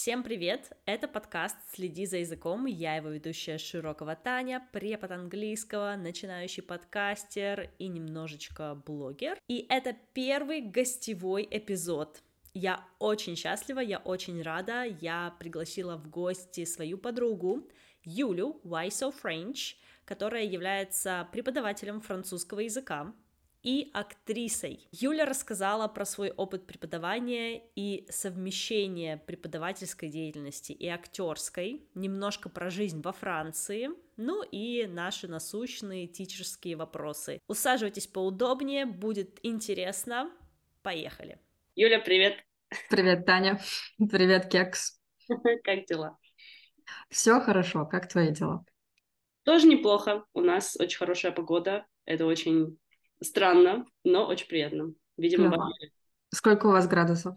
Всем привет! Это подкаст «Следи за языком». Я его ведущая Широкого Таня, препод английского, начинающий подкастер и немножечко блогер. И это первый гостевой эпизод. Я очень счастлива, я очень рада. Я пригласила в гости свою подругу Юлю Why So French, которая является преподавателем французского языка, и актрисой. Юля рассказала про свой опыт преподавания и совмещение преподавательской деятельности и актерской, немножко про жизнь во Франции, ну и наши насущные тичерские вопросы. Усаживайтесь поудобнее, будет интересно. Поехали. Юля, привет. Привет, Таня. Привет, Кекс. Как дела? Все хорошо. Как твои дела? Тоже неплохо. У нас очень хорошая погода. Это очень Странно, но очень приятно. Видимо, ага. Сколько у вас градусов?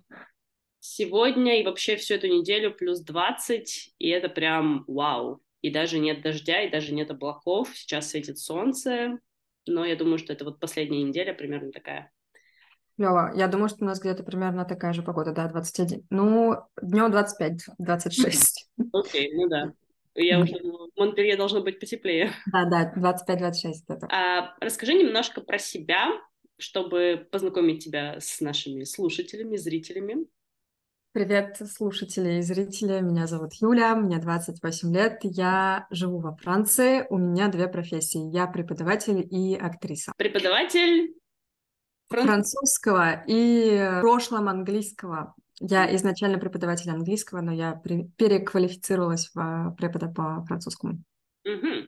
Сегодня и вообще всю эту неделю плюс 20, и это прям вау. И даже нет дождя, и даже нет облаков. Сейчас светит солнце, но я думаю, что это вот последняя неделя примерно такая. Лёва, я думаю, что у нас где-то примерно такая же погода, да, 21. Ну, днем 25, 26. Окей, ну да. Я уже думала, в Монпелье должно быть потеплее. Да, да, 25-26 это. А, расскажи немножко про себя, чтобы познакомить тебя с нашими слушателями, зрителями. Привет, слушатели и зрители. Меня зовут Юля, мне 28 лет. Я живу во Франции. У меня две профессии. Я преподаватель и актриса. Преподаватель французского и в прошлом английского. Я изначально преподаватель английского, но я переквалифицировалась в препода по французскому. Угу.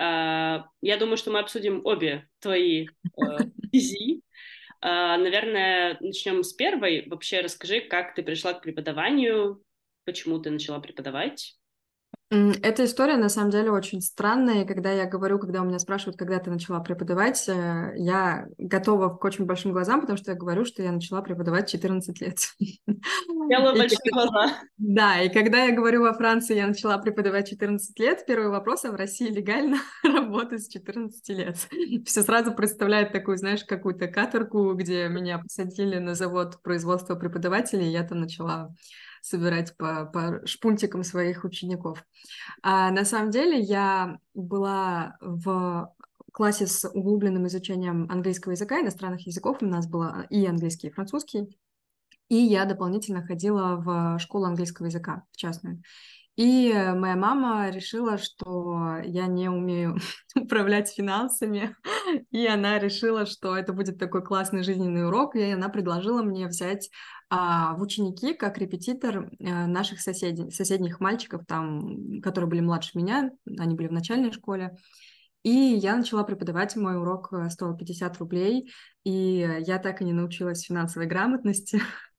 Uh, я думаю, что мы обсудим обе твои визи. Uh, uh, наверное, начнем с первой. Вообще расскажи, как ты пришла к преподаванию, почему ты начала преподавать. Эта история, на самом деле, очень странная, и когда я говорю, когда у меня спрашивают, когда ты начала преподавать, э, я готова к очень большим глазам, потому что я говорю, что я начала преподавать 14 лет. Делаю большие глаза. Да, и когда я говорю во Франции, я начала преподавать 14 лет, первый вопрос, а в России легально работать с 14 лет? Все сразу представляет такую, знаешь, какую-то каторгу, где меня посадили на завод производства преподавателей, и я там начала собирать по, по шпунтикам своих учеников. А на самом деле я была в классе с углубленным изучением английского языка, иностранных языков. У нас было и английский, и французский. И я дополнительно ходила в школу английского языка, в частную. И моя мама решила, что я не умею управлять финансами, и она решила, что это будет такой классный жизненный урок, и она предложила мне взять а, в ученики как репетитор а, наших соседей, соседних мальчиков, там, которые были младше меня, они были в начальной школе. И я начала преподавать, мой урок э, стоил 50 рублей, и я так и не научилась финансовой грамотности.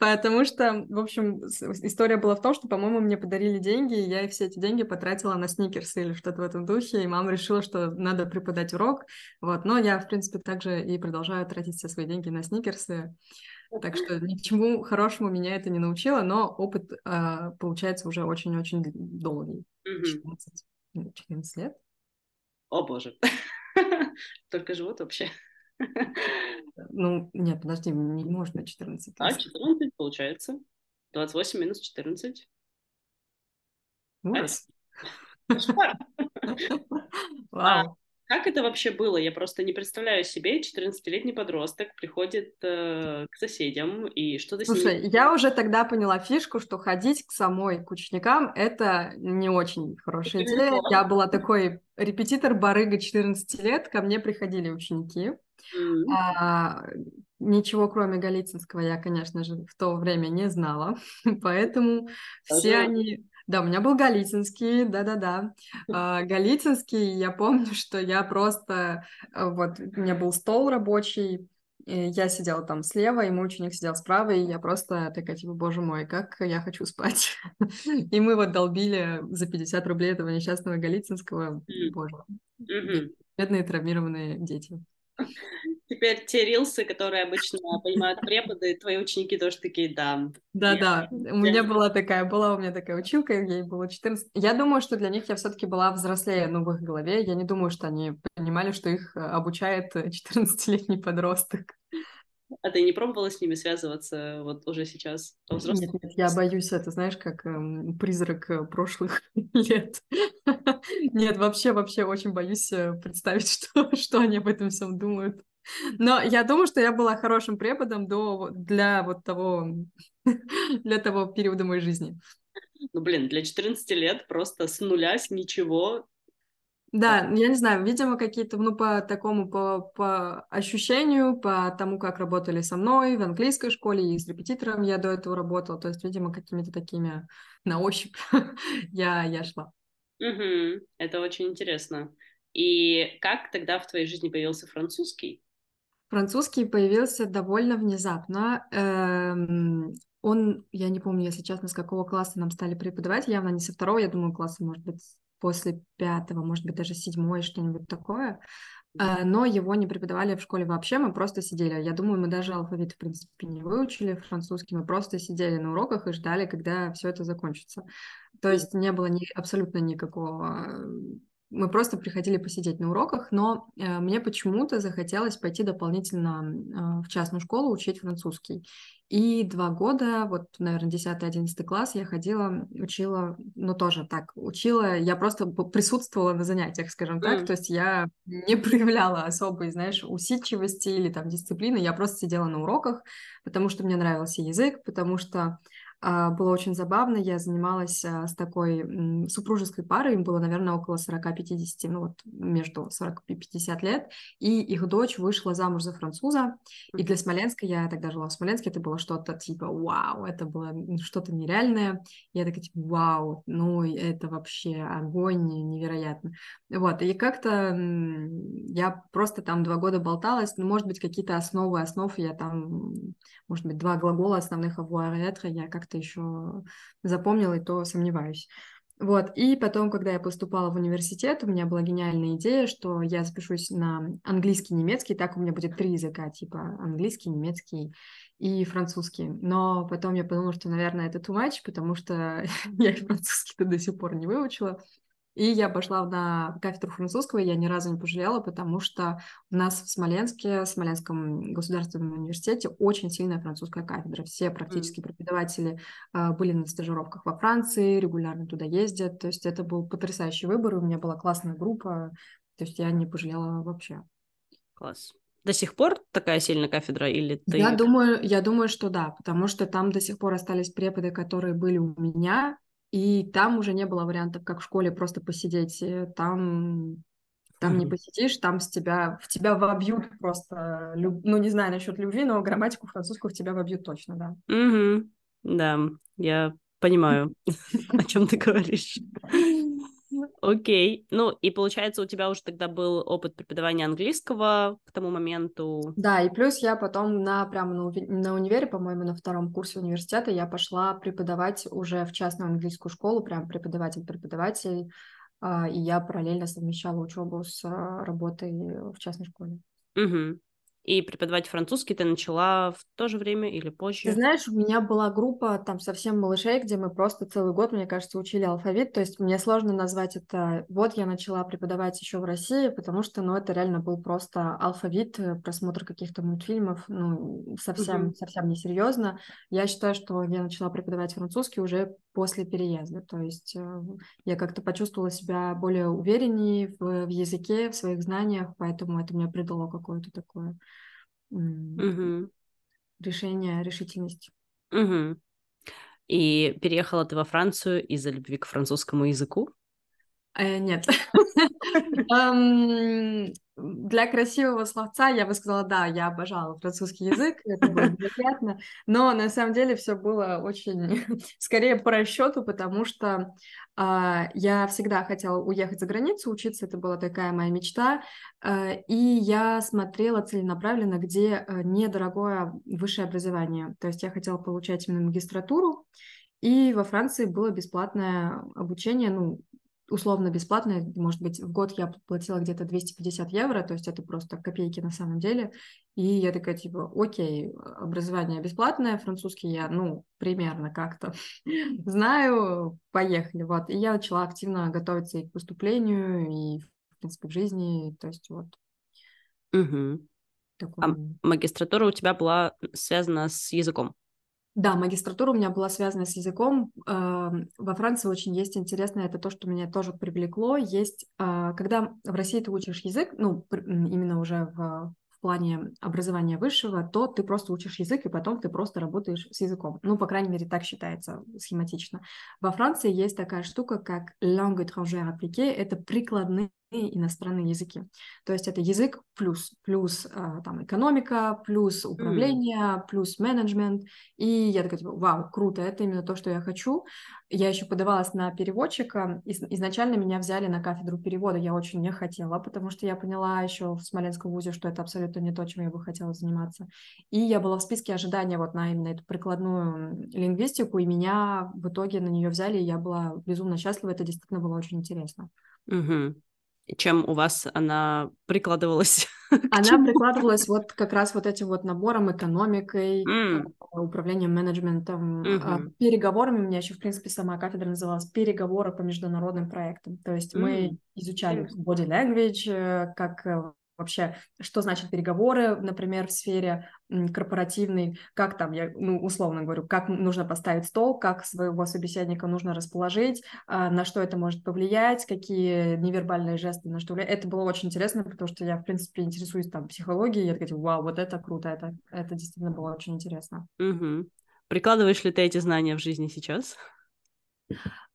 Потому что, в общем, история была в том, что, по-моему, мне подарили деньги, и я все эти деньги потратила на сникерсы или что-то в этом духе, и мама решила, что надо преподать урок. Вот. Но я, в принципе, также и продолжаю тратить все свои деньги на сникерсы. Так что ни к чему хорошему меня это не научило, но опыт э, получается уже очень-очень долгий. 14, 14 лет. О боже. Только живут вообще. Ну, нет, подожди, не можно 14. А, 14 получается. 28 минус 14. Ужас. Вау. Как это вообще было? Я просто не представляю себе, 14-летний подросток приходит э, к соседям, и что-то Слушай, с ним... я уже тогда поняла фишку, что ходить к самой, к ученикам, это не очень хорошая идея. Я была такой репетитор барыга 14 лет, ко мне приходили ученики. Mm-hmm. А, ничего, кроме Голицынского, я, конечно же, в то время не знала, поэтому все они да, у меня был Голицынский, да-да-да. Uh, Голицынский, я помню, что я просто... Э, вот, у меня был стол рабочий, я сидела там слева, и мой ученик сидел справа, и я просто такая, типа, боже мой, как я хочу спать. и мы вот долбили за 50 рублей этого несчастного Голицынского. Боже. Бедные травмированные дети. Теперь те рилсы, которые обычно понимают преподы, твои ученики тоже такие, да. Да-да, у меня была такая, была у меня такая училка, ей было 14. Я думаю, что для них я все-таки была взрослее, ну, в их голове. Я не думаю, что они понимали, что их э, обучает 14-летний подросток. А ты не пробовала с ними связываться вот уже сейчас? Нет, нет, я боюсь, это знаешь, как эм, призрак э, прошлых лет. Нет, вообще, вообще очень боюсь э, представить, что, что они об этом всем думают. Но я думаю, что я была хорошим преподом до, для вот того, для того периода моей жизни. Ну, блин, для 14 лет просто с нуля, с ничего. Да, я не знаю, видимо, какие-то, ну, по такому, по, по ощущению, по тому, как работали со мной в английской школе и с репетитором я до этого работала, то есть, видимо, какими-то такими на ощупь я, я шла. Угу, это очень интересно. И как тогда в твоей жизни появился французский? Французский появился довольно внезапно. Эм, он, я не помню, если честно, с какого класса нам стали преподавать, явно не со второго, я думаю, класса, может быть, после пятого, может быть, даже седьмой, что-нибудь такое. Э, но его не преподавали в школе вообще, мы просто сидели. Я думаю, мы даже алфавит, в принципе, не выучили французский, мы просто сидели на уроках и ждали, когда все это закончится. То есть не было ни, абсолютно никакого мы просто приходили посидеть на уроках, но э, мне почему-то захотелось пойти дополнительно э, в частную школу учить французский. И два года, вот, наверное, 10-11 класс я ходила, учила, ну, тоже так, учила, я просто присутствовала на занятиях, скажем так, mm. то есть я не проявляла особой, знаешь, усидчивости или там дисциплины, я просто сидела на уроках, потому что мне нравился язык, потому что было очень забавно. Я занималась а, с такой супружеской парой, им было, наверное, около 40-50, ну вот между 40 и 50 лет, и их дочь вышла замуж за француза, и для Смоленска, я тогда жила в Смоленске, это было что-то типа вау, это было что-то нереальное. Я такая типа вау, ну это вообще огонь невероятно. Вот, и как-то я просто там два года болталась, ну, может быть, какие-то основы основ я там, может быть, два глагола основных avoir être я как-то еще запомнила, и то сомневаюсь. Вот, и потом, когда я поступала в университет, у меня была гениальная идея, что я запишусь на английский, немецкий, так у меня будет три языка, типа английский, немецкий и французский. Но потом я подумала, что, наверное, это too much, потому что я французский-то до сих пор не выучила. И я пошла на кафедру французского, и я ни разу не пожалела, потому что у нас в Смоленске, в Смоленском государственном университете очень сильная французская кафедра. Все практически mm. преподаватели э, были на стажировках во Франции, регулярно туда ездят. То есть это был потрясающий выбор, у меня была классная группа, то есть я не пожалела вообще. Класс. До сих пор такая сильная кафедра или ты... Я думаю, я думаю, что да, потому что там до сих пор остались преподы, которые были у меня, и там уже не было вариантов, как в школе, просто посидеть. Там, там mm-hmm. не посидишь, там с тебя, в тебя вобьют просто, люб... ну, не знаю насчет любви, но грамматику французскую в тебя вобьют точно, да. Mm-hmm. Да, я понимаю, о чем ты говоришь. Окей. Ну, и получается, у тебя уже тогда был опыт преподавания английского к тому моменту. Да, и плюс я потом на прямо на, на универе, по-моему, на втором курсе университета я пошла преподавать уже в частную английскую школу, прям преподаватель-преподаватель, а, и я параллельно совмещала учебу с а, работой в частной школе. Угу. И преподавать французский ты начала в то же время или позже? Ты знаешь, у меня была группа там совсем малышей, где мы просто целый год, мне кажется, учили алфавит. То есть мне сложно назвать это... Вот я начала преподавать еще в России, потому что, ну, это реально был просто алфавит, э, просмотр каких-то мультфильмов, ну, совсем, uh-huh. совсем несерьезно. Я считаю, что я начала преподавать французский уже после переезда. То есть э, я как-то почувствовала себя более увереннее в, в языке, в своих знаниях, поэтому это мне придало какое-то такое угу. решение, решительность. Угу. И переехала ты во Францию из-за любви к французскому языку? Э, нет. Для красивого словца я бы сказала, да, я обожала французский язык, это было приятно, но на самом деле все было очень, скорее по расчету, потому что э, я всегда хотела уехать за границу, учиться, это была такая моя мечта, э, и я смотрела целенаправленно, где э, недорогое высшее образование, то есть я хотела получать именно магистратуру, и во Франции было бесплатное обучение, ну, условно бесплатно, может быть, в год я платила где-то 250 евро, то есть это просто копейки на самом деле, и я такая, типа, окей, образование бесплатное, французский я, ну, примерно как-то знаю, поехали, вот, и я начала активно готовиться и к поступлению, и, в принципе, к жизни, то есть вот. Угу. Такой... А магистратура у тебя была связана с языком? Да, магистратура у меня была связана с языком. Во Франции очень есть интересно, это то, что меня тоже привлекло. Есть, а, когда в России ты учишь язык, ну, именно уже в в плане образования высшего, то ты просто учишь язык, и потом ты просто работаешь с языком. Ну, по крайней мере, так считается схематично. Во Франции есть такая штука, как langue étrangère appliquée, это прикладные иностранные языки. То есть это язык плюс, плюс а, там экономика, плюс управление, mm. плюс менеджмент. И я такая, типа, вау, круто, это именно то, что я хочу. Я еще подавалась на переводчика. Изначально меня взяли на кафедру перевода. Я очень не хотела, потому что я поняла еще в Смоленском вузе, что это абсолютно не то, чем я бы хотела заниматься. И я была в списке ожидания вот на именно эту прикладную лингвистику, и меня в итоге на нее взяли, и я была безумно счастлива. Это действительно было очень интересно. Угу чем у вас она прикладывалась? Она прикладывалась вот как раз вот этим вот набором, экономикой, mm. управлением менеджментом, mm-hmm. переговорами. У меня еще, в принципе, сама кафедра называлась «Переговоры по международным проектам». То есть mm. мы изучали body language, э, как вообще, что значит переговоры, например, в сфере корпоративной, как там, я ну, условно говорю, как нужно поставить стол, как своего собеседника нужно расположить, а, на что это может повлиять, какие невербальные жесты на что влияют. Это было очень интересно, потому что я, в принципе, интересуюсь там психологией, я такая, вау, вот это круто, это, это действительно было очень интересно. Угу. Прикладываешь ли ты эти знания в жизни сейчас?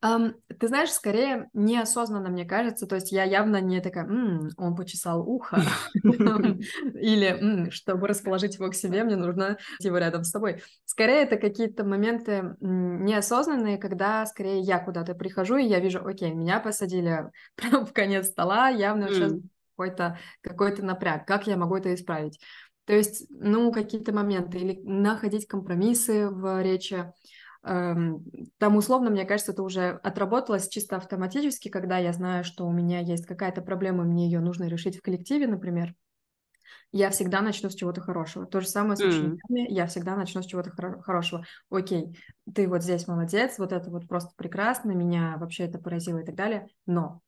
Um, ты знаешь, скорее неосознанно, мне кажется, то есть я явно не такая, М, он почесал ухо, или чтобы расположить его к себе, мне нужно его рядом с тобой. Скорее это какие-то моменты неосознанные, когда скорее я куда-то прихожу, и я вижу, окей, меня посадили прямо в конец стола, явно сейчас какой-то какой напряг, как я могу это исправить? То есть, ну, какие-то моменты, или находить компромиссы в речи, там условно, мне кажется, это уже отработалось чисто автоматически, когда я знаю, что у меня есть какая-то проблема, мне ее нужно решить в коллективе, например. Я всегда начну с чего-то хорошего. То же самое с учениками. Я всегда начну с чего-то хоро- хорошего. Окей, ты вот здесь молодец, вот это вот просто прекрасно, меня вообще это поразило и так далее. Но,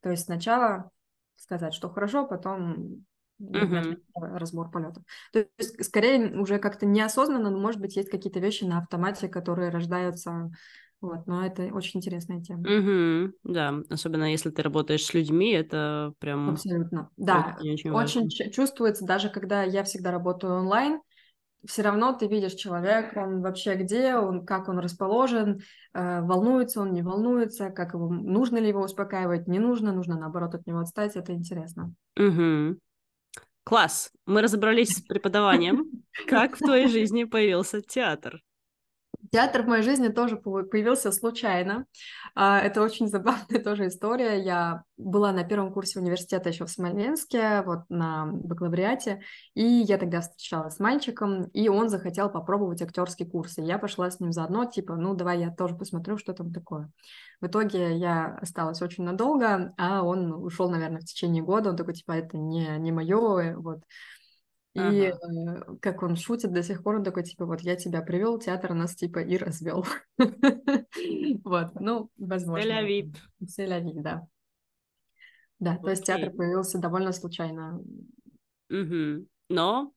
то есть сначала сказать, что хорошо, потом uh-huh. разбор полетов. То есть, скорее, уже как-то неосознанно, но, может быть, есть какие-то вещи на автомате, которые рождаются. Вот, но это очень интересная тема. Угу, да, особенно если ты работаешь с людьми, это прям... Абсолютно, да. Очень, очень, очень чувствуется, даже когда я всегда работаю онлайн, все равно ты видишь человек, он вообще где, он, как он расположен, э, волнуется он, не волнуется, как его, нужно ли его успокаивать, не нужно, нужно наоборот от него отстать, это интересно. Угу. Класс, мы разобрались с преподаванием. Как в твоей жизни появился театр? Театр в моей жизни тоже появился случайно. А, это очень забавная тоже история. Я была на первом курсе университета еще в Смоленске, вот на бакалавриате, и я тогда встречалась с мальчиком, и он захотел попробовать актерский курс, и я пошла с ним заодно, типа, ну, давай я тоже посмотрю, что там такое. В итоге я осталась очень надолго, а он ушел, наверное, в течение года, он такой, типа, это не, не мое, вот. И ага. э, как он шутит до сих пор, он такой, типа, вот я тебя привел, театр нас, типа, и развел. Вот, ну, возможно. Селявит. Селявит, да. Да, то есть театр появился довольно случайно. Но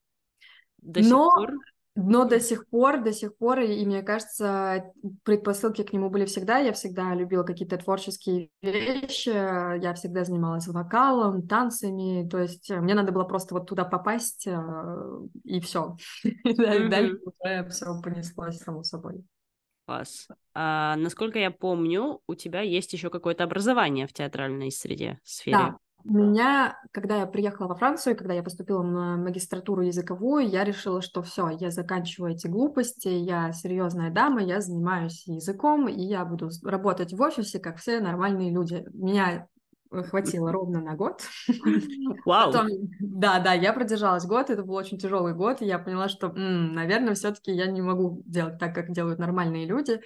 до сих пор но до сих пор, до сих пор, и, мне кажется, предпосылки к нему были всегда. Я всегда любила какие-то творческие вещи, я всегда занималась вокалом, танцами, то есть э, мне надо было просто вот туда попасть, э, и все. Дальше уже все понеслось само собой. Класс. А, насколько я помню, у тебя есть еще какое-то образование в театральной среде, сфере. Да, у меня, когда я приехала во Францию, когда я поступила на магистратуру языковую, я решила, что все, я заканчиваю эти глупости, я серьезная дама, я занимаюсь языком, и я буду работать в офисе, как все нормальные люди. Меня хватило ровно на год. Вау! Потом, да, да, я продержалась год, это был очень тяжелый год, и я поняла, что, м, наверное, все-таки я не могу делать так, как делают нормальные люди,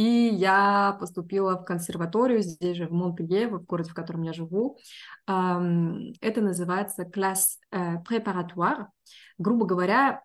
и я поступила в консерваторию здесь же, в Монпелье, в городе, в котором я живу. Это называется класс препаратуар. Грубо говоря,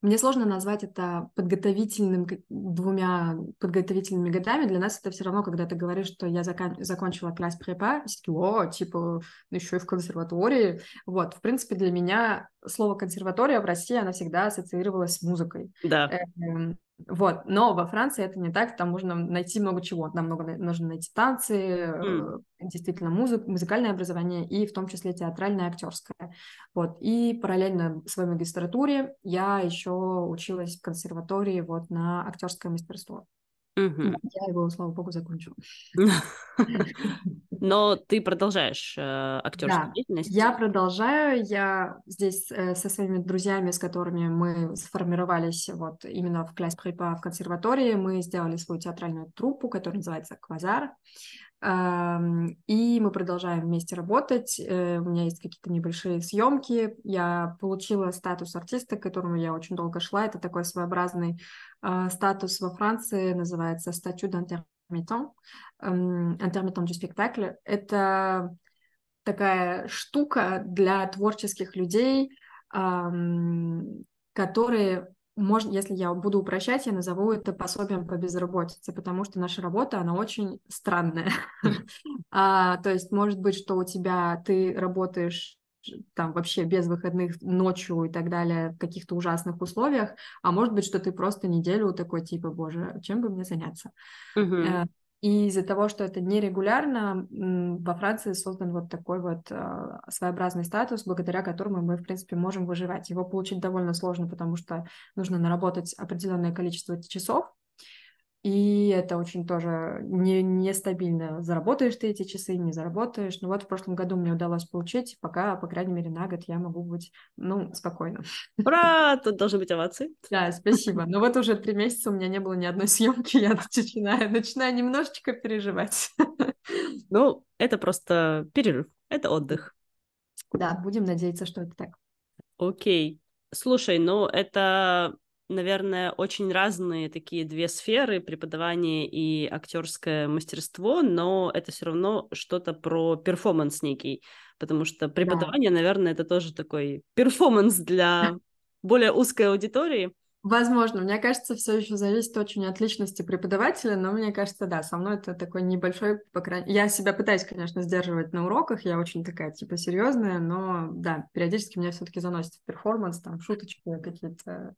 мне сложно назвать это подготовительным двумя подготовительными годами. Для нас это все равно, когда ты говоришь, что я закон, закончила класс препа, все о, типа, ну еще и в консерватории. Вот, в принципе, для меня слово консерватория в России, она всегда ассоциировалась с музыкой. Да. Эм, вот, но во Франции это не так, там можно найти много чего, там много нужно найти танцы, mm. действительно музык, музыкальное образование и в том числе театральное, актерское. Вот, и параллельно своей магистратуре я еще училась в консерватории вот на актерское мастерство. Угу. Я его, слава богу, закончила. Но ты продолжаешь э, актерскую да, деятельность? Я продолжаю. Я здесь э, со своими друзьями, с которыми мы сформировались вот именно в класс препа в консерватории, мы сделали свою театральную труппу, которая называется «Квазар». И мы продолжаем вместе работать. Э, у меня есть какие-то небольшие съемки. Я получила статус артиста, к которому я очень долго шла. Это такой своеобразный э, статус во Франции, называется «Статью d'intermittent», «Intermittent du spectacle». Это такая штука для творческих людей, которые можно, если я буду упрощать, я назову это пособием по безработице, потому что наша работа, она очень странная. а, то есть может быть, что у тебя ты работаешь там вообще без выходных ночью и так далее в каких-то ужасных условиях, а может быть, что ты просто неделю такой типа, боже, чем бы мне заняться? Uh-huh. И из-за того, что это нерегулярно, во Франции создан вот такой вот э, своеобразный статус, благодаря которому мы, в принципе, можем выживать. Его получить довольно сложно, потому что нужно наработать определенное количество часов, и это очень тоже не, нестабильно. Заработаешь ты эти часы, не заработаешь. Ну вот в прошлом году мне удалось получить, пока, по крайней мере, на год я могу быть, ну, спокойно. Ура! Тут должны быть овации. Да, спасибо. Но вот уже три месяца у меня не было ни одной съемки, я начинаю, начинаю немножечко переживать. Ну, это просто перерыв, это отдых. Да, будем надеяться, что это так. Окей. Слушай, ну это наверное, очень разные такие две сферы, преподавание и актерское мастерство, но это все равно что-то про перформанс некий, потому что преподавание, да. наверное, это тоже такой перформанс для более узкой аудитории. Возможно, мне кажется, все еще зависит очень от личности преподавателя, но мне кажется, да, со мной это такой небольшой, по крайней Я себя пытаюсь, конечно, сдерживать на уроках, я очень такая, типа, серьезная, но да, периодически меня все-таки заносит в перформанс, там, шуточки какие-то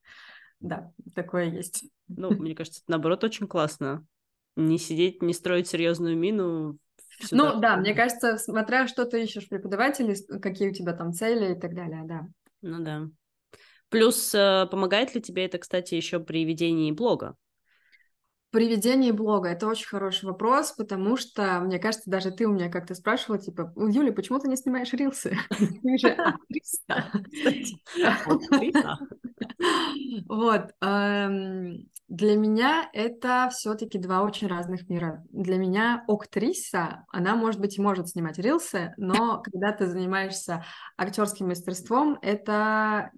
да, такое есть. Ну, мне кажется, это, наоборот, очень классно. Не сидеть, не строить серьезную мину. Сюда. Ну, да, мне кажется, смотря что ты ищешь преподавателей, какие у тебя там цели и так далее, да. Ну да. Плюс э, помогает ли тебе это, кстати, еще при ведении блога? При ведении блога это очень хороший вопрос, потому что, мне кажется, даже ты у меня как-то спрашивала, типа, Юля, почему ты не снимаешь рилсы? Ты же актриса. Вот. Эм, для меня это все-таки два очень разных мира. Для меня актриса, она, может быть, и может снимать рилсы, но когда ты занимаешься актерским мастерством, это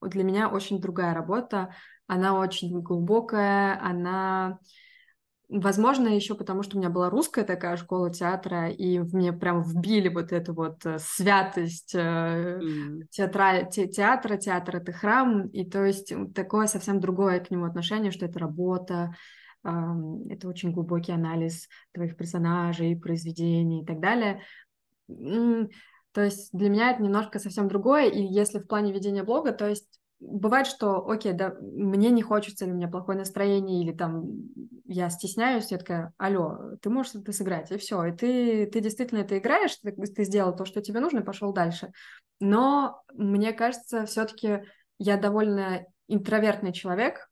для меня очень другая работа. Она очень глубокая, она Возможно, еще потому, что у меня была русская такая школа театра, и мне прям вбили вот эту вот э, святость mm. театра, те, театра, театр — это храм, и то есть такое совсем другое к нему отношение, что это работа, это очень глубокий анализ твоих персонажей, произведений и так далее. То есть для меня это немножко совсем другое, и если в плане ведения блога, то есть бывает, что, окей, да, мне не хочется, или у меня плохое настроение, или там я стесняюсь, я такая, алло, ты можешь это сыграть, и все, и ты, ты действительно это играешь, ты, ты сделал то, что тебе нужно, пошел дальше. Но мне кажется, все-таки я довольно интровертный человек,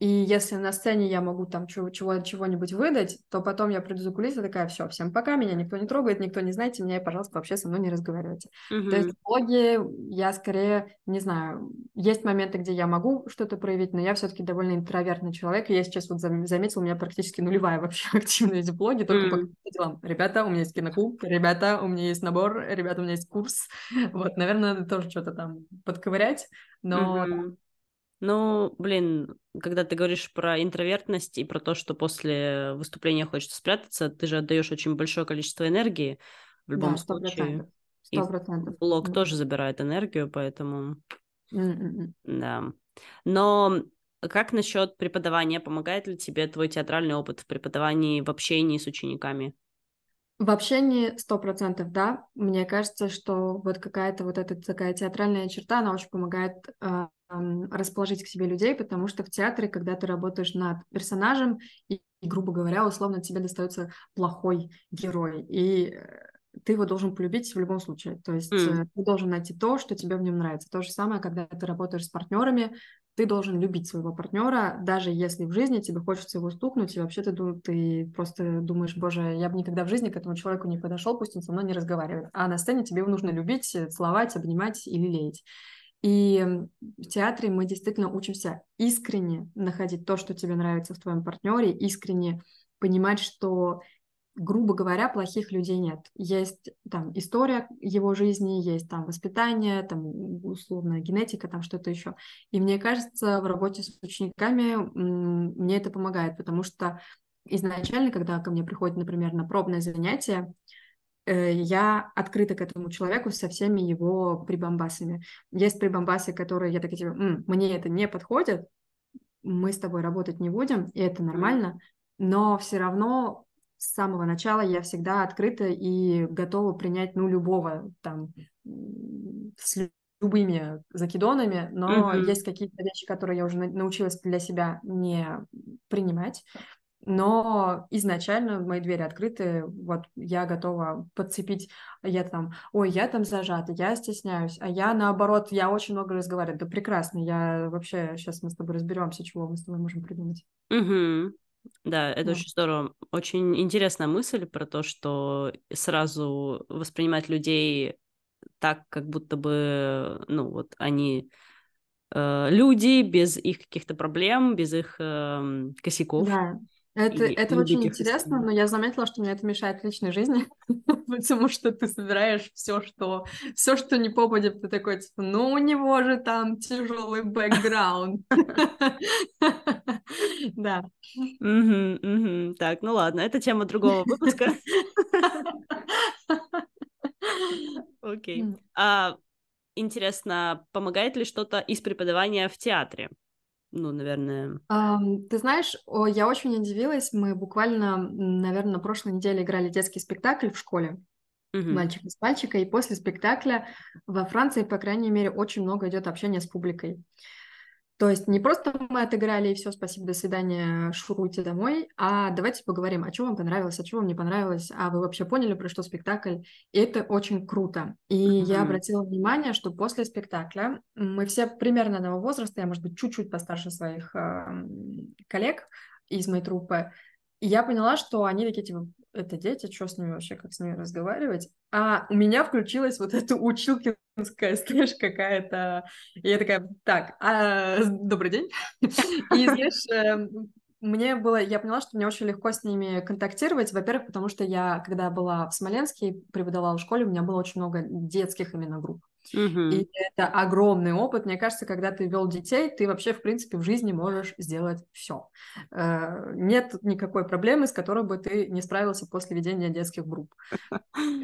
и если на сцене я могу там чего, чего, чего-нибудь выдать, то потом я приду за кулисы такая, все, всем пока, меня никто не трогает, никто не знаете меня, и, пожалуйста, вообще со мной не разговаривайте. Mm-hmm. То есть в блоге я скорее, не знаю, есть моменты, где я могу что-то проявить, но я все-таки довольно интровертный человек, и я сейчас вот заметила, у меня практически нулевая вообще активность в блоге, только mm-hmm. по делам. Ребята, у меня есть киноклуб, ребята, у меня есть набор, ребята, у меня есть курс. Вот, наверное, надо тоже что-то там подковырять, но... Mm-hmm ну, блин, когда ты говоришь про интровертность и про то, что после выступления хочется спрятаться, ты же отдаешь очень большое количество энергии в любом да, 100%. случае. 100%. И блог mm тоже забирает энергию, поэтому... Mm-mm. Да. Но как насчет преподавания? Помогает ли тебе твой театральный опыт в преподавании, в общении с учениками? В общении сто процентов, да. Мне кажется, что вот какая-то вот эта такая театральная черта, она очень помогает э, расположить к себе людей, потому что в театре, когда ты работаешь над персонажем, и, и грубо говоря, условно тебе достается плохой герой, и э, ты его должен полюбить в любом случае. То есть mm. ты должен найти то, что тебе в нем нравится. То же самое, когда ты работаешь с партнерами, ты должен любить своего партнера, даже если в жизни тебе хочется его стукнуть, и вообще ты, ты просто думаешь, боже, я бы никогда в жизни к этому человеку не подошел, пусть он со мной не разговаривает. А на сцене тебе его нужно любить, целовать, обнимать или леять. И в театре мы действительно учимся искренне находить то, что тебе нравится в твоем партнере, искренне понимать, что грубо говоря, плохих людей нет. Есть там история его жизни, есть там воспитание, там условно генетика, там что-то еще. И мне кажется, в работе с учениками мне это помогает, потому что изначально, когда ко мне приходит, например, на пробное занятие, я открыта к этому человеку со всеми его прибамбасами. Есть прибамбасы, которые я такая типа, М, мне это не подходит, мы с тобой работать не будем, и это нормально, но все равно с самого начала я всегда открыта и готова принять, ну, любого там с любыми закидонами, но mm-hmm. есть какие-то вещи, которые я уже научилась для себя не принимать. Но изначально мои двери открыты, вот я готова подцепить, я там, ой, я там зажата, я стесняюсь, а я наоборот, я очень много разговариваю, да прекрасно, я вообще, сейчас мы с тобой разберемся, чего мы с тобой можем придумать. Угу. Да, это да. очень здорово. Очень интересная мысль про то, что сразу воспринимать людей так, как будто бы, ну, вот они э, люди без их каких-то проблем, без их э, косяков. Да. Это, это очень интересно, но я заметила, что мне это мешает в личной жизни, потому что ты собираешь все, что все, что не попадет, ты такой, типа, ну у него же там тяжелый бэкграунд. Да. Так, ну ладно, это тема другого выпуска. Окей. А интересно, помогает ли что-то из преподавания в театре? Ну, наверное. Ты знаешь, я очень удивилась. Мы буквально, наверное, на прошлой неделе играли детский спектакль в школе. Uh-huh. Мальчик из мальчика. И после спектакля во Франции, по крайней мере, очень много идет общения с публикой. То есть не просто мы отыграли и все, спасибо, до свидания, шуруйте домой, а давайте поговорим, а что вам понравилось, а что вам не понравилось, а вы вообще поняли, про что спектакль. И это очень круто. И mm-hmm. я обратила внимание, что после спектакля мы все примерно одного возраста, я, может быть, чуть-чуть постарше своих э, коллег из моей труппы, и я поняла, что они такие, типа, это дети, что с ними вообще, как с ними разговаривать? А у меня включилась вот эта училкинская, знаешь, какая-то... И я такая, так, а... добрый день. И, знаешь, эм, мне было, я поняла, что мне очень легко с ними контактировать. Во-первых, потому что я, когда была в Смоленске, преподавала в школе, у меня было очень много детских именно групп. Uh-huh. И это огромный опыт. Мне кажется, когда ты вел детей, ты вообще, в принципе, в жизни можешь сделать все. Э, нет никакой проблемы, с которой бы ты не справился после ведения детских групп.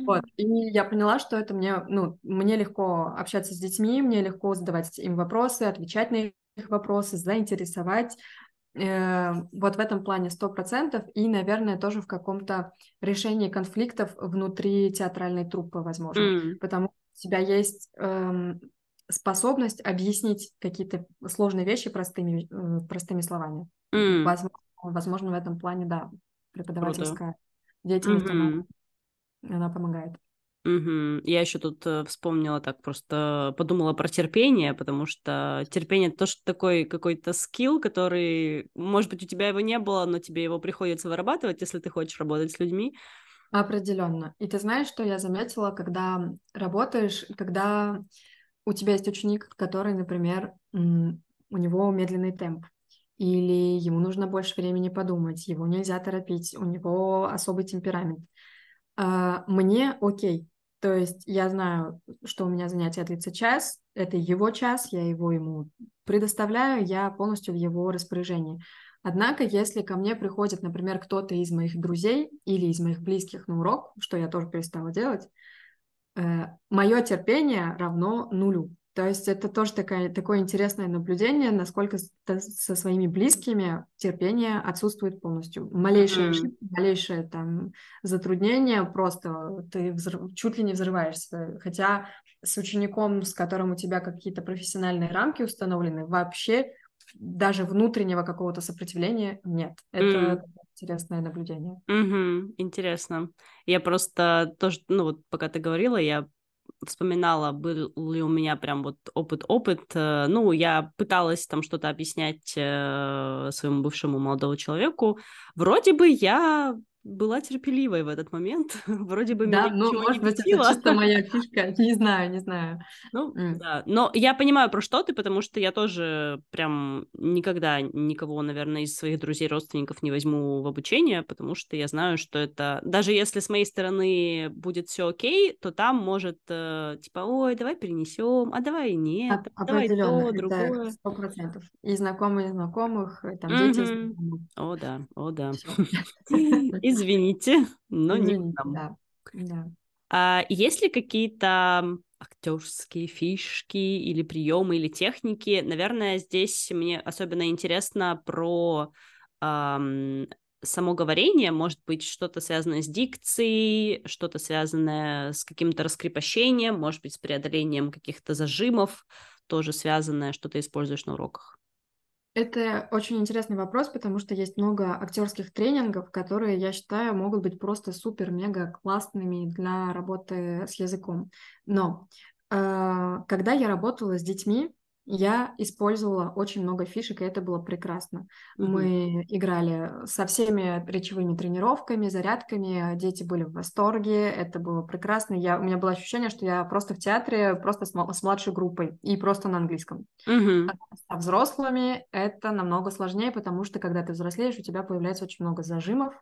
Вот. И я поняла, что это мне, ну, мне легко общаться с детьми, мне легко задавать им вопросы, отвечать на их вопросы, заинтересовать. Э, вот в этом плане сто процентов и, наверное, тоже в каком-то решении конфликтов внутри театральной труппы, возможно, mm. потому у тебя есть эм, способность объяснить какие-то сложные вещи простыми, э, простыми словами. Mm. Возможно, возможно, в этом плане, да, преподавательская Круто. деятельность, mm-hmm. она, она помогает. Угу. Я еще тут э, вспомнила так, просто подумала про терпение, потому что терпение это тоже такой какой-то скилл, который, может быть, у тебя его не было, но тебе его приходится вырабатывать, если ты хочешь работать с людьми. Определенно. И ты знаешь, что я заметила, когда работаешь, когда у тебя есть ученик, который, например, у него медленный темп, или ему нужно больше времени подумать, его нельзя торопить, у него особый темперамент. А, мне окей, то есть я знаю, что у меня занятие длится час, это его час, я его ему предоставляю, я полностью в его распоряжении. Однако, если ко мне приходит, например, кто-то из моих друзей или из моих близких на урок, что я тоже перестала делать, э, мое терпение равно нулю. То есть это тоже такая, такое интересное наблюдение, насколько со своими близкими терпение отсутствует полностью. Малейшее, mm-hmm. малейшее там затруднение, просто ты взрыв, чуть ли не взрываешься. Хотя с учеником, с которым у тебя какие-то профессиональные рамки установлены, вообще даже внутреннего какого-то сопротивления нет. Это mm. интересное наблюдение. Mm-hmm. Интересно. Я просто тоже, ну вот пока ты говорила, я вспоминала, был ли у меня прям вот опыт-опыт. Э, ну, я пыталась там что-то объяснять э, своему бывшему молодому человеку. Вроде бы я была терпеливой в этот момент. Вроде бы да, меня ну, может быть, это чисто моя фишка. Не знаю, не знаю. Ну, mm. да. Но я понимаю, про что ты, потому что я тоже прям никогда никого, наверное, из своих друзей, родственников не возьму в обучение, потому что я знаю, что это... Даже если с моей стороны будет все окей, то там может, э, типа, ой, давай перенесем, а давай нет, а, давай то, другое. Сто процентов. И знакомые знакомых, и там mm-hmm. дети. О, да, о, да. Извините, но не к нам. Да, да. А есть ли какие-то актерские фишки или приемы или техники? Наверное, здесь мне особенно интересно про эм, само говорение, может быть, что-то связанное с дикцией, что-то связанное с каким-то раскрепощением, может быть, с преодолением каких-то зажимов, тоже связанное, что ты используешь на уроках. Это очень интересный вопрос, потому что есть много актерских тренингов, которые, я считаю, могут быть просто супер-мега классными для работы с языком. Но э, когда я работала с детьми, я использовала очень много фишек, и это было прекрасно. Mm-hmm. Мы играли со всеми речевыми тренировками, зарядками, дети были в восторге, это было прекрасно. Я, у меня было ощущение, что я просто в театре, просто с, с младшей группой и просто на английском. Mm-hmm. А, а взрослыми это намного сложнее, потому что когда ты взрослеешь, у тебя появляется очень много зажимов,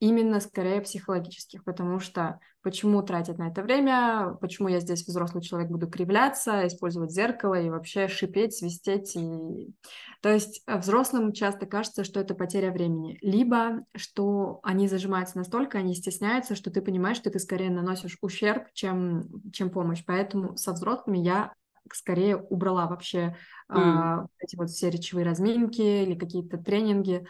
именно скорее психологических, потому что почему тратить на это время, почему я здесь взрослый человек буду кривляться, использовать зеркало и вообще шипеть, свистеть. И... То есть э, взрослым часто кажется, что это потеря времени, либо что они зажимаются настолько, они стесняются, что ты понимаешь, что ты скорее наносишь ущерб, чем, чем помощь. Поэтому со взрослыми я скорее убрала вообще mm. а, эти вот все речевые разминки или какие-то тренинги,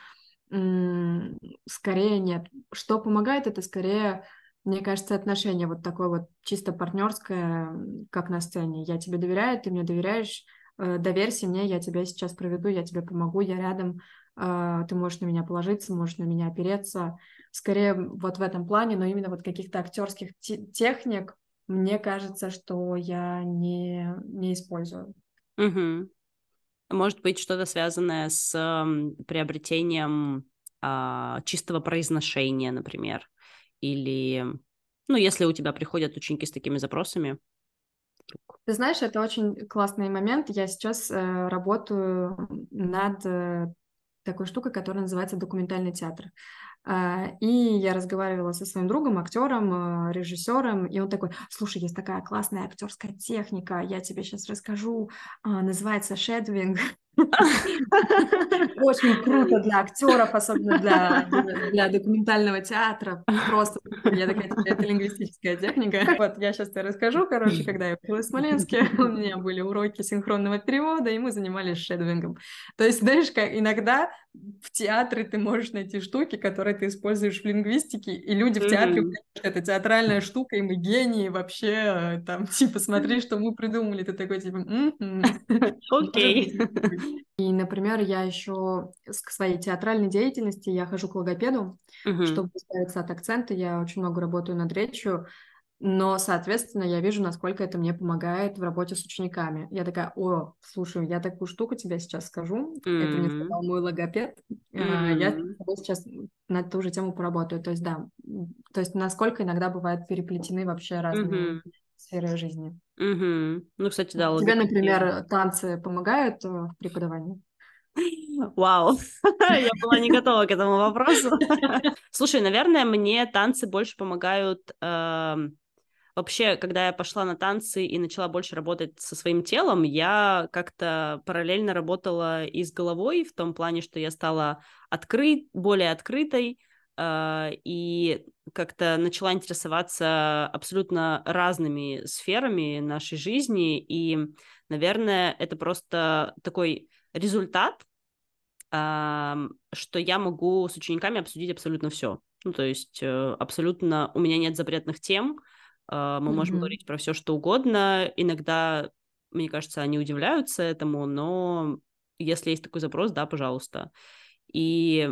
скорее нет. Что помогает, это скорее, мне кажется, отношение вот такое вот чисто партнерское, как на сцене. Я тебе доверяю, ты мне доверяешь, э, доверься мне, я тебя сейчас проведу, я тебе помогу, я рядом, э, ты можешь на меня положиться, можешь на меня опереться. Скорее вот в этом плане, но именно вот каких-то актерских техник, мне кажется, что я не, не использую. Угу. Может быть, что-то связанное с приобретением а, чистого произношения, например. Или, ну, если у тебя приходят ученики с такими запросами. Ты знаешь, это очень классный момент. Я сейчас э, работаю над э, такой штукой, которая называется документальный театр. А, и я разговаривала со своим другом, актером, э, режиссером, и он такой, слушай, есть такая классная актерская техника, я тебе сейчас расскажу, а, называется шедвинг. Очень круто для актеров, особенно для, для документального театра. Просто я такая, это лингвистическая техника. Вот, я сейчас тебе расскажу. Короче, когда я была в Смоленске, у меня были уроки синхронного перевода, и мы занимались шедвингом. То есть, знаешь, как иногда в театре ты можешь найти штуки, которые ты используешь в лингвистике, и люди в театре, mm-hmm. это театральная штука, и мы гении вообще, там, типа, смотри, что мы придумали. Ты такой, типа, окей. И, например, я еще к своей театральной деятельности, я хожу к логопеду, uh-huh. чтобы избавиться от акцента, я очень много работаю над речью, но, соответственно, я вижу, насколько это мне помогает в работе с учениками. Я такая, о, слушай, я такую штуку тебе сейчас скажу, mm-hmm. это мне сказал мой логопед, mm-hmm. я сейчас на ту же тему поработаю. То есть, да, то есть насколько иногда бывают переплетены вообще разные mm-hmm. Сферы жизни. Угу. Ну, кстати, да. Тебе, например, танцы помогают э, в преподавании? Вау, я была не готова к этому вопросу. Слушай, наверное, мне танцы больше помогают эм, вообще, когда я пошла на танцы и начала больше работать со своим телом, я как-то параллельно работала и с головой в том плане, что я стала открыть, более открытой, и как-то начала интересоваться абсолютно разными сферами нашей жизни. И, наверное, это просто такой результат, что я могу с учениками обсудить абсолютно все. Ну, то есть э, абсолютно у меня нет запретных тем, а, мы mm-hmm. можем говорить про все, что угодно. Иногда, мне кажется, они удивляются этому, но если есть такой запрос, да, пожалуйста. И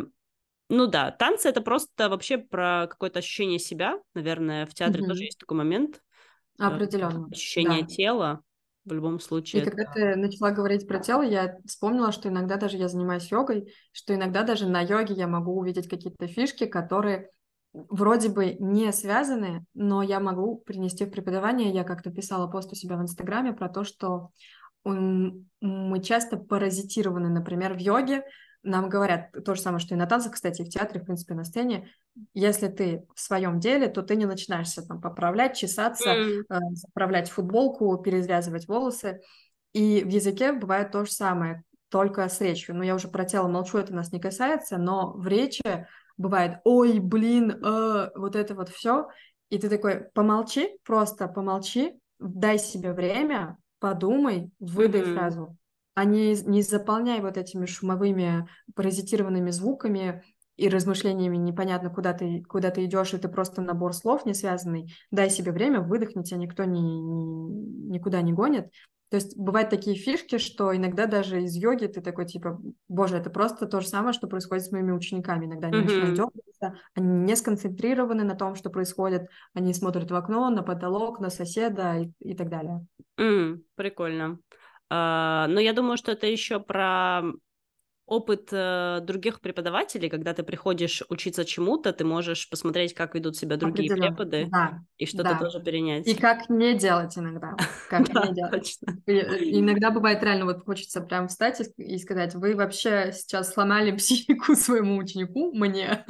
ну да, танцы это просто вообще про какое-то ощущение себя, наверное, в театре mm-hmm. тоже есть такой момент. Э, Определенно. Ощущение да. тела в любом случае. И это... когда ты начала говорить про тело, я вспомнила, что иногда даже я занимаюсь йогой, что иногда даже на йоге я могу увидеть какие-то фишки, которые вроде бы не связаны, но я могу принести в преподавание. Я как-то писала пост у себя в Инстаграме про то, что мы часто паразитированы, например, в йоге. Нам говорят то же самое, что и на танцах, кстати, и в театре, в принципе, на сцене. Если ты в своем деле, то ты не начинаешься там поправлять, чесаться, mm. э, заправлять футболку, перезвязывать волосы. И в языке бывает то же самое, только с речью. Но я уже про тело молчу, это нас не касается, но в речи бывает, ой, блин, э, вот это вот все. И ты такой, помолчи, просто помолчи, дай себе время, подумай, выдай mm-hmm. фразу, а не, не заполняй вот этими шумовыми паразитированными звуками и размышлениями непонятно, куда ты, куда ты идешь, и ты просто набор слов не связанный. Дай себе время, выдохни, тебя никто ни, ни, никуда не гонит. То есть бывают такие фишки, что иногда даже из йоги ты такой типа, боже, это просто то же самое, что происходит с моими учениками. Иногда они mm-hmm. начинают дергаться, они не сконцентрированы на том, что происходит, они смотрят в окно, на потолок, на соседа и, и так далее. Mm, прикольно. Uh, но я думаю, что это еще про опыт э, других преподавателей, когда ты приходишь учиться чему-то, ты можешь посмотреть, как ведут себя другие преподы, да, и что-то да. тоже перенять. И как не делать иногда. Как не делать. Э, иногда бывает реально, вот хочется прям встать и сказать, вы вообще сейчас сломали психику своему ученику, мне.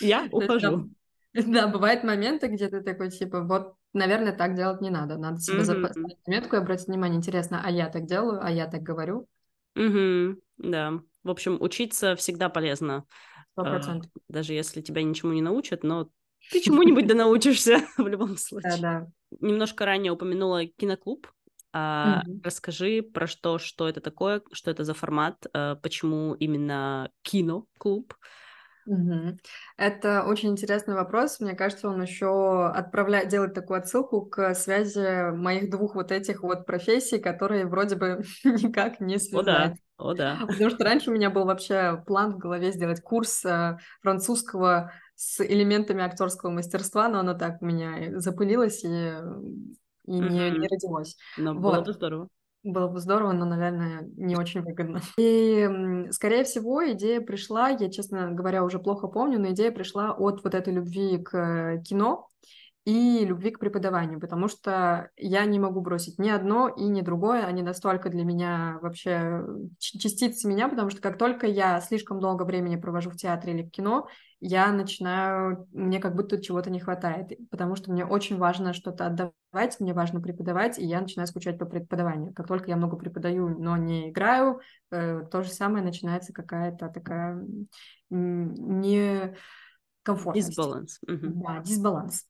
Я ухожу. Да, бывают моменты, где ты такой, типа, вот, наверное, так делать не надо. Надо себе mm-hmm. заметку и обратить внимание. Интересно, а я так делаю, а я так говорю. Угу, да. В общем, учиться всегда полезно. Сто процентов. Даже если тебя ничему не научат, но ты чему-нибудь да научишься в любом случае. Да, да. Немножко ранее упомянула киноклуб. А, mm Расскажи про что, что это такое, что это за формат, а, почему именно киноклуб. Угу. Это очень интересный вопрос. Мне кажется, он еще отправляет, делает такую отсылку к связи моих двух вот этих вот профессий, которые вроде бы никак не связать. О да, о да. Потому что раньше у меня был вообще план в голове сделать курс э, французского с элементами актерского мастерства, но оно так у меня запылилось и, и угу. не, не родилось. Но вот. было бы здорово. Было бы здорово, но, наверное, не очень выгодно. И, скорее всего, идея пришла, я, честно говоря, уже плохо помню, но идея пришла от вот этой любви к кино и любви к преподаванию, потому что я не могу бросить ни одно и ни другое, они настолько для меня вообще частицы меня, потому что как только я слишком долго времени провожу в театре или в кино, я начинаю, мне как будто чего-то не хватает, потому что мне очень важно что-то отдавать, мне важно преподавать, и я начинаю скучать по преподаванию. Как только я много преподаю, но не играю, э, то же самое начинается какая-то такая не комфортность. Дисбаланс. Да, дисбаланс.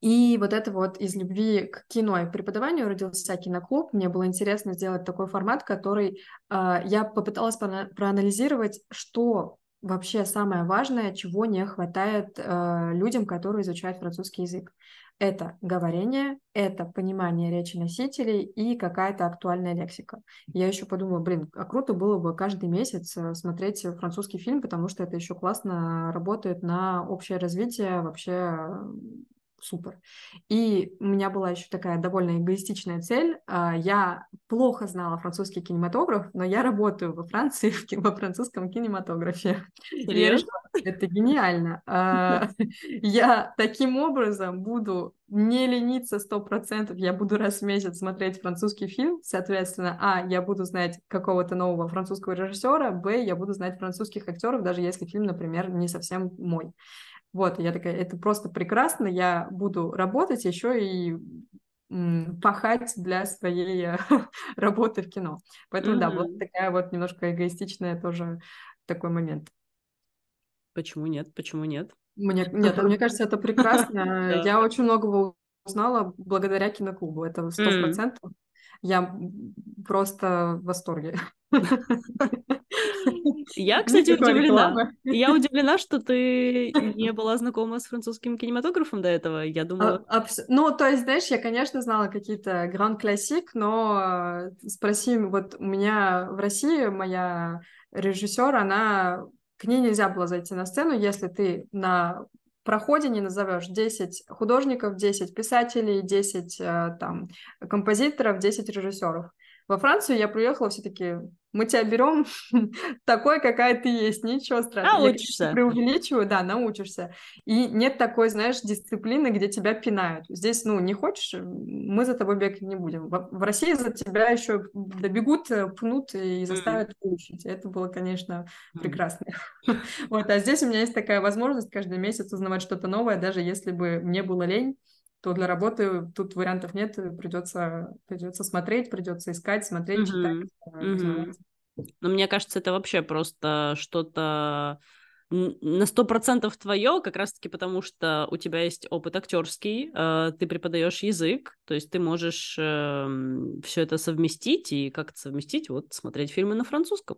И вот это вот из любви к кино и преподаванию родился киноклуб. Мне было интересно сделать такой формат, который э, я попыталась проанализировать, что вообще самое важное, чего не хватает э, людям, которые изучают французский язык. Это говорение, это понимание речи носителей и какая-то актуальная лексика. Я еще подумала, блин, а круто было бы каждый месяц э, смотреть французский фильм, потому что это еще классно работает на общее развитие вообще супер. И у меня была еще такая довольно эгоистичная цель. А, я плохо знала французский кинематограф, но я работаю во Франции во французском кинематографе. Серьезно? Это гениально. А, я таким образом буду не лениться сто процентов, я буду раз в месяц смотреть французский фильм, соответственно, а, я буду знать какого-то нового французского режиссера, б, я буду знать французских актеров, даже если фильм, например, не совсем мой. Вот, я такая, это просто прекрасно, я буду работать еще и пахать для своей работы в кино. Поэтому, mm-hmm. да, вот такая вот немножко эгоистичная тоже такой момент. Почему нет? Почему нет? Мне, нет, мне кажется, это прекрасно. Я очень многого узнала благодаря киноклубу, это сто процентов. Я просто в восторге. Я, кстати, удивлена. Я удивлена, что ты не была знакома с французским кинематографом до этого. Я думала... А, ну, то есть, знаешь, я, конечно, знала какие-то гранд классик, но э, спроси, вот у меня в России моя режиссер, она к ней нельзя было зайти на сцену, если ты на проходе не назовешь 10 художников, 10 писателей, 10 э, там, композиторов, 10 режиссеров. Во Францию я приехала, все таки мы тебя берем такой, какая ты есть, ничего страшного. Научишься. Я преувеличиваю, да, научишься. И нет такой, знаешь, дисциплины, где тебя пинают. Здесь, ну, не хочешь, мы за тобой бегать не будем. В, России за тебя еще добегут, э, пнут и заставят выучить. Это было, конечно, прекрасно. вот, а здесь у меня есть такая возможность каждый месяц узнавать что-то новое, даже если бы мне было лень то для работы тут вариантов нет, придется, придется смотреть, придется искать, смотреть, mm-hmm. читать. Mm-hmm. Но мне кажется, это вообще просто что-то на сто процентов твое, как раз-таки потому, что у тебя есть опыт актерский, э, ты преподаешь язык, то есть ты можешь э, эм, все это совместить и как это совместить, вот смотреть фильмы на французском.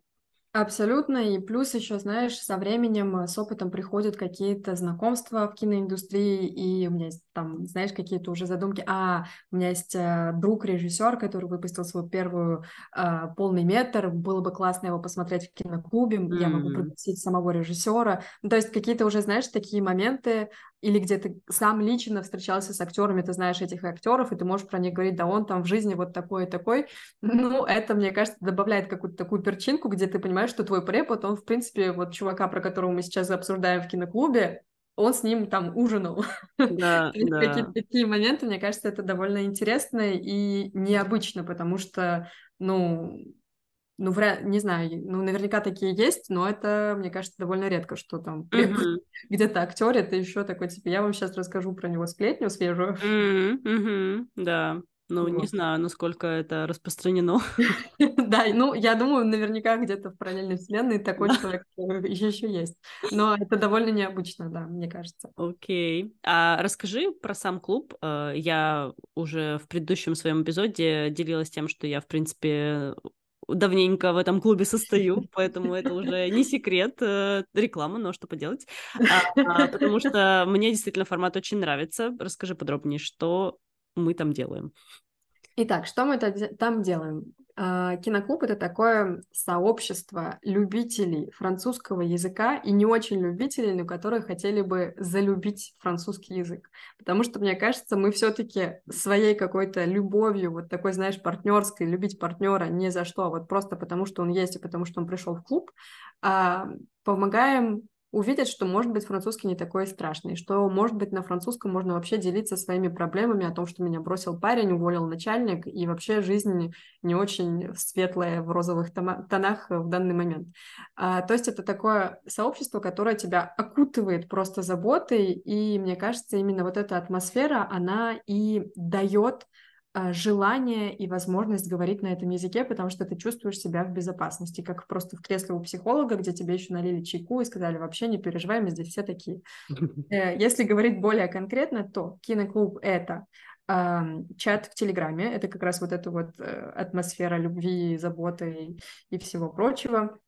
Абсолютно. И плюс еще, знаешь, со временем, э, с опытом приходят какие-то знакомства в киноиндустрии, и у меня есть там, знаешь, какие-то уже задумки. А, у меня есть э, друг режиссер, который выпустил свою первую э, полный метр. Было бы классно его посмотреть в киноклубе. Mm-hmm. Я могу пригласить самого режиссера. Ну, то есть какие-то уже, знаешь, такие моменты, или где ты сам лично встречался с актерами, ты знаешь этих актеров, и ты можешь про них говорить, да он там в жизни вот такой и такой. Ну, это, мне кажется, добавляет какую-то такую перчинку, где ты понимаешь, что твой препод, он, в принципе, вот чувака, про которого мы сейчас обсуждаем в киноклубе, он с ним там ужинал. Да, да. Какие-то такие моменты, мне кажется, это довольно интересно и необычно, потому что, ну, ну, вряд, не знаю, ну, наверняка такие есть, но это, мне кажется, довольно редко, что там mm-hmm. где-то актерит, и еще такой, типа, я вам сейчас расскажу про него сплетню свежую. Mm-hmm. Да, ну, вот. не знаю, насколько это распространено. Да, ну, я думаю, наверняка где-то в параллельной вселенной такой человек еще есть. Но это довольно необычно, да, мне кажется. Окей. А расскажи про сам клуб. Э, я уже в предыдущем своем эпизоде делилась тем, что я, в принципе, давненько в этом клубе состою, поэтому это уже не секрет, э, реклама, но что поделать. А, а, потому что мне действительно формат очень нравится. Расскажи подробнее, что мы там делаем. Итак, что мы там делаем? А, киноклуб — это такое сообщество любителей французского языка и не очень любителей, но которые хотели бы залюбить французский язык. Потому что, мне кажется, мы все-таки своей какой-то любовью, вот такой, знаешь, партнерской, любить партнера не за что, а вот просто потому, что он есть и потому, что он пришел в клуб, а, помогаем увидят, что, может быть, французский не такой страшный, что, может быть, на французском можно вообще делиться своими проблемами о том, что меня бросил парень, уволил начальник, и вообще жизнь не очень светлая в розовых тонах в данный момент. А, то есть это такое сообщество, которое тебя окутывает просто заботой, и мне кажется, именно вот эта атмосфера, она и дает желание и возможность говорить на этом языке, потому что ты чувствуешь себя в безопасности, как просто в кресле у психолога, где тебе еще налили чайку и сказали, вообще не переживай, мы здесь все такие. Э, если говорить более конкретно, то киноклуб — это чат в Телеграме, это как раз вот эта вот э, атмосфера любви, заботы и всего прочего.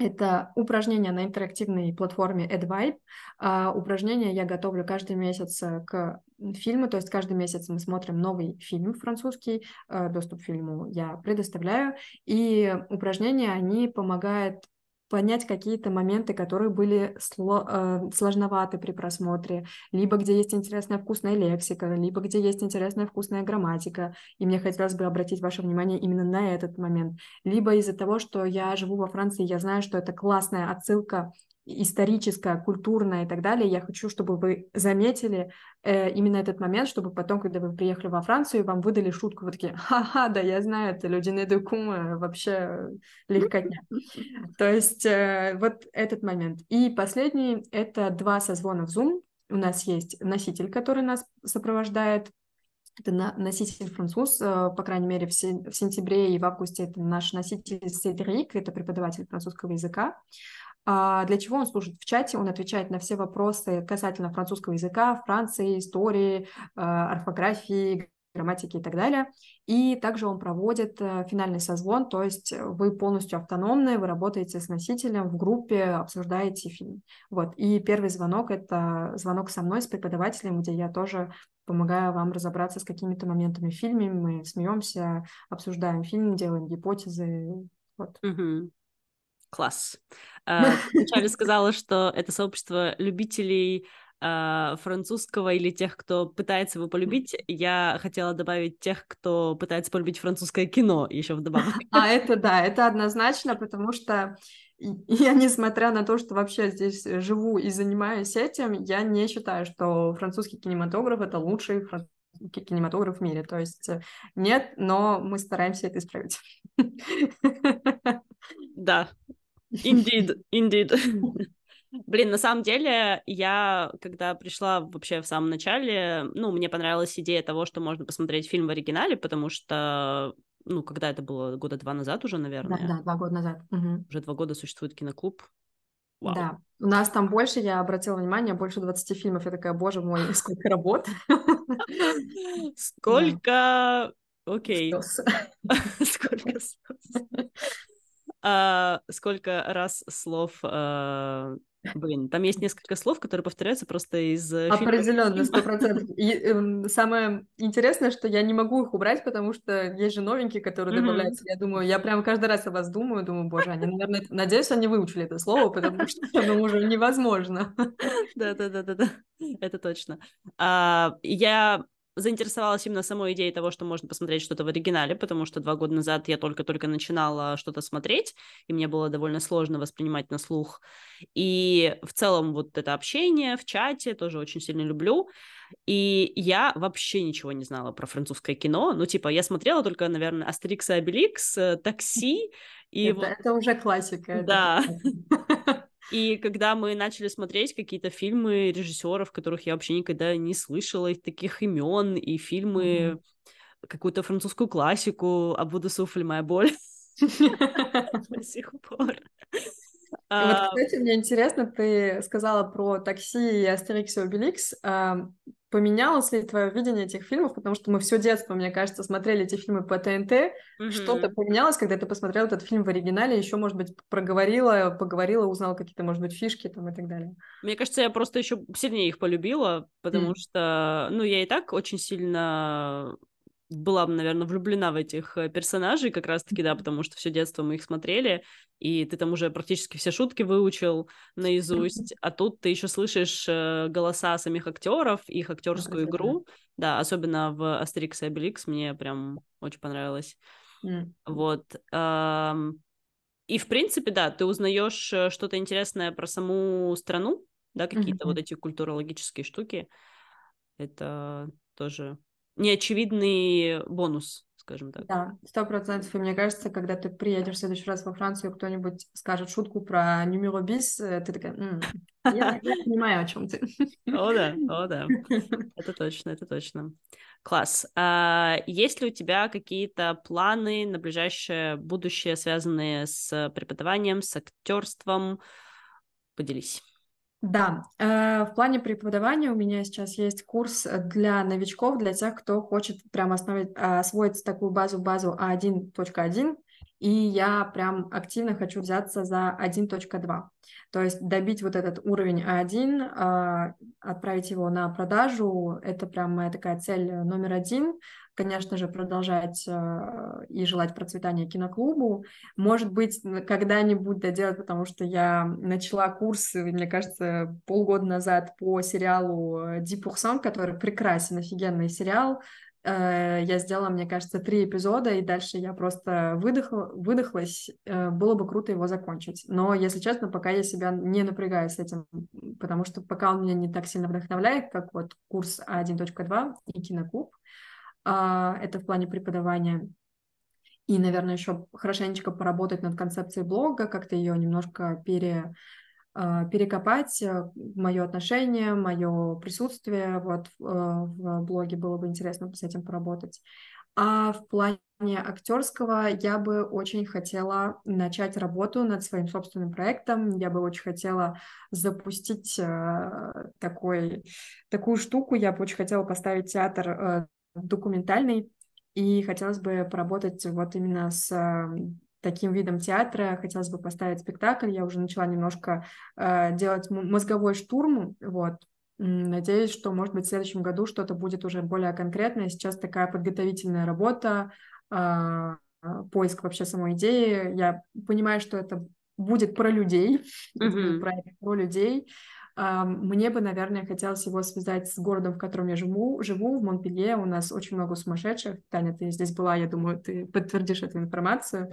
Это упражнения на интерактивной платформе AdVibe. А, упражнения я готовлю каждый месяц э, к фильму, то есть каждый месяц мы смотрим новый фильм французский, э, доступ к фильму я предоставляю, и упражнения, они помогают понять какие-то моменты, которые были сло, э, сложноваты при просмотре, либо где есть интересная вкусная лексика, либо где есть интересная вкусная грамматика, и мне хотелось бы обратить ваше внимание именно на этот момент, либо из-за того, что я живу во Франции, я знаю, что это классная отсылка историческая, культурная и так далее. Я хочу, чтобы вы заметили э, именно этот момент, чтобы потом, когда вы приехали во Францию, вам выдали шутку, вы такие, ха-ха, да, я знаю, это люди не э, вообще легкотня. То есть э, вот этот момент. И последний — это два созвона в Zoom. У нас есть носитель, который нас сопровождает, это носитель француз, э, по крайней мере, в, сентябре и в августе это наш носитель Седрик, это преподаватель французского языка. А для чего он служит в чате? Он отвечает на все вопросы касательно французского языка, Франции, истории, а, орфографии, грамматики и так далее. И также он проводит э, финальный созвон, то есть вы полностью автономны, вы работаете с носителем в группе, обсуждаете фильм. Вот. И первый звонок — это звонок со мной, с преподавателем, где я тоже помогаю вам разобраться с какими-то моментами в фильме, мы смеемся, обсуждаем фильм, делаем гипотезы. Вот. Угу. Класс. А, вначале сказала, что это сообщество любителей а, французского или тех, кто пытается его полюбить, я хотела добавить тех, кто пытается полюбить французское кино еще вдобавок. А это да, это однозначно, потому что я, несмотря на то, что вообще здесь живу и занимаюсь этим, я не считаю, что французский кинематограф — это лучший кинематограф в мире. То есть э, нет, но мы стараемся это исправить. Да, indeed, indeed. Блин, на самом деле, я, когда пришла вообще в самом начале, ну, мне понравилась идея того, что можно посмотреть фильм в оригинале, потому что, ну, когда это было, года два назад уже, наверное. Да, да два года назад. Угу. Уже два года существует киноклуб. Вау. Да, у нас там больше, я обратила внимание, больше 20 фильмов. Я такая, боже мой, сколько работ. Сколько... Окей. Сколько а, сколько раз слов а, Блин, там есть несколько слов, которые повторяются просто из э, Определенно, сто процентов. И э, самое интересное, что я не могу их убрать, потому что есть же новенькие, которые mm-hmm. добавляются. Я думаю, я прям каждый раз о вас думаю, думаю, боже, они, наверное, надеюсь, они выучили это слово, потому что оно уже невозможно. Да-да-да-да-да, это точно. А, я заинтересовалась именно самой идеей того, что можно посмотреть что-то в оригинале, потому что два года назад я только-только начинала что-то смотреть, и мне было довольно сложно воспринимать на слух. И в целом вот это общение в чате тоже очень сильно люблю. И я вообще ничего не знала про французское кино. Ну, типа, я смотрела только, наверное, Астерикс и Обеликс, Такси. И это, вот... это уже классика. Да. И когда мы начали смотреть какие-то фильмы режиссеров, которых я вообще никогда не слышала, их таких имен, и фильмы, mm-hmm. какую-то французскую классику, «Абуду суфль, моя боль» до сих пор. Вот, а, кстати, мне интересно, ты сказала про такси и Астерикс и Обеликс. Поменялось ли твое видение этих фильмов? Потому что мы все детство, мне кажется, смотрели эти фильмы по ТНТ. Mm-hmm. Что-то поменялось, когда ты посмотрел этот фильм в оригинале, еще, может быть, проговорила, поговорила, узнала какие-то, может быть, фишки там и так далее. Мне кажется, я просто еще сильнее их полюбила, потому mm. что, ну, я и так очень сильно была, наверное, влюблена в этих э, персонажей как раз-таки, да, потому что все детство мы их смотрели, и ты там уже практически все шутки выучил наизусть, а тут ты еще слышишь э, голоса самих актеров, их актерскую игру, да, особенно в Астерикс и Обеликс мне прям очень понравилось. Вот. И, в принципе, да, ты узнаешь э, что-то интересное про саму страну, да, какие-то вот эти культурологические штуки. Это тоже неочевидный бонус, скажем так. Да, сто процентов. И мне кажется, когда ты приедешь в следующий раз во Францию, кто-нибудь скажет шутку про нумеро бис, э, ты такая, М, я, я понимаю, о чем ты. О да, о да, это точно, это точно. Класс. А есть ли у тебя какие-то планы на ближайшее будущее, связанные с преподаванием, с актерством? Поделись. Да, э, в плане преподавания у меня сейчас есть курс для новичков, для тех, кто хочет прямо основать, освоить такую базу-базу А1.1, и я прям активно хочу взяться за 1.2. То есть добить вот этот уровень А1, а, отправить его на продажу, это прям моя такая цель номер один. Конечно же, продолжать а, и желать процветания киноклубу. Может быть, когда-нибудь доделать, потому что я начала курс, мне кажется, полгода назад по сериалу «10%», который прекрасен, офигенный сериал, Э, я сделала, мне кажется, три эпизода, и дальше я просто выдохла, выдохлась. Э, было бы круто его закончить. Но, если честно, пока я себя не напрягаю с этим, потому что пока он меня не так сильно вдохновляет, как вот курс А1.2 и киноклуб. А, это в плане преподавания. И, наверное, еще хорошенечко поработать над концепцией блога, как-то ее немножко пере а, перекопать э, мое отношение, мое присутствие вот в, э, в блоге было бы интересно с этим поработать. А в плане актерского я бы очень хотела начать работу над своим собственным проектом. Я бы очень хотела запустить э, такой, такую штуку. Я бы очень хотела поставить театр документальный, и хотелось бы поработать вот именно с таким видом театра. Хотелось бы поставить спектакль. Я уже начала немножко э, делать мозговой штурм. Вот. Надеюсь, что, может быть, в следующем году что-то будет уже более конкретное. Сейчас такая подготовительная работа, э, поиск вообще самой идеи. Я понимаю, что это будет про людей, mm-hmm. про, про людей. Мне бы, наверное, хотелось его связать с городом, в котором я живу, живу, в Монпелье. У нас очень много сумасшедших. Таня, ты здесь была, я думаю, ты подтвердишь эту информацию.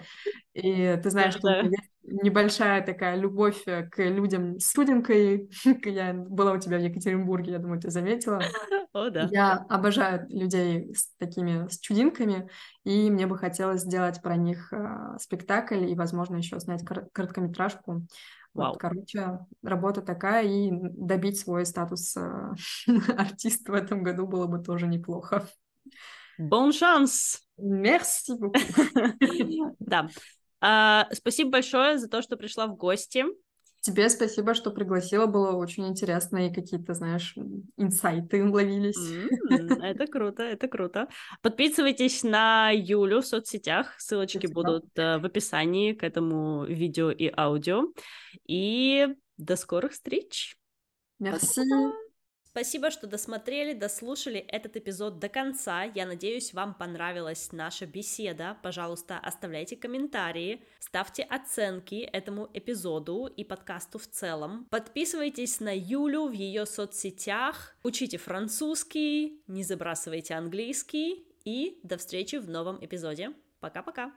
И ты знаешь, что есть небольшая такая любовь э, к людям с чудинкой. Я была у тебя в Екатеринбурге, я думаю, ты заметила. О, да. Я обожаю людей с такими с чудинками, и мне бы хотелось сделать про них э, спектакль и, возможно, еще снять кор- короткометражку. Вау. Вот, короче, работа такая, и добить свой статус э, артиста в этом году было бы тоже неплохо. Бон шанс! Мерси Да. А, спасибо большое за то, что пришла в гости. Тебе спасибо, что пригласила, было очень интересно, и какие-то, знаешь, инсайты ловились. Mm, это круто, это круто. Подписывайтесь на Юлю в соцсетях, ссылочки спасибо. будут uh, в описании к этому видео и аудио. И до скорых встреч! Merci. Спасибо, что досмотрели, дослушали этот эпизод до конца. Я надеюсь, вам понравилась наша беседа. Пожалуйста, оставляйте комментарии, ставьте оценки этому эпизоду и подкасту в целом. Подписывайтесь на Юлю в ее соцсетях, учите французский, не забрасывайте английский и до встречи в новом эпизоде. Пока-пока!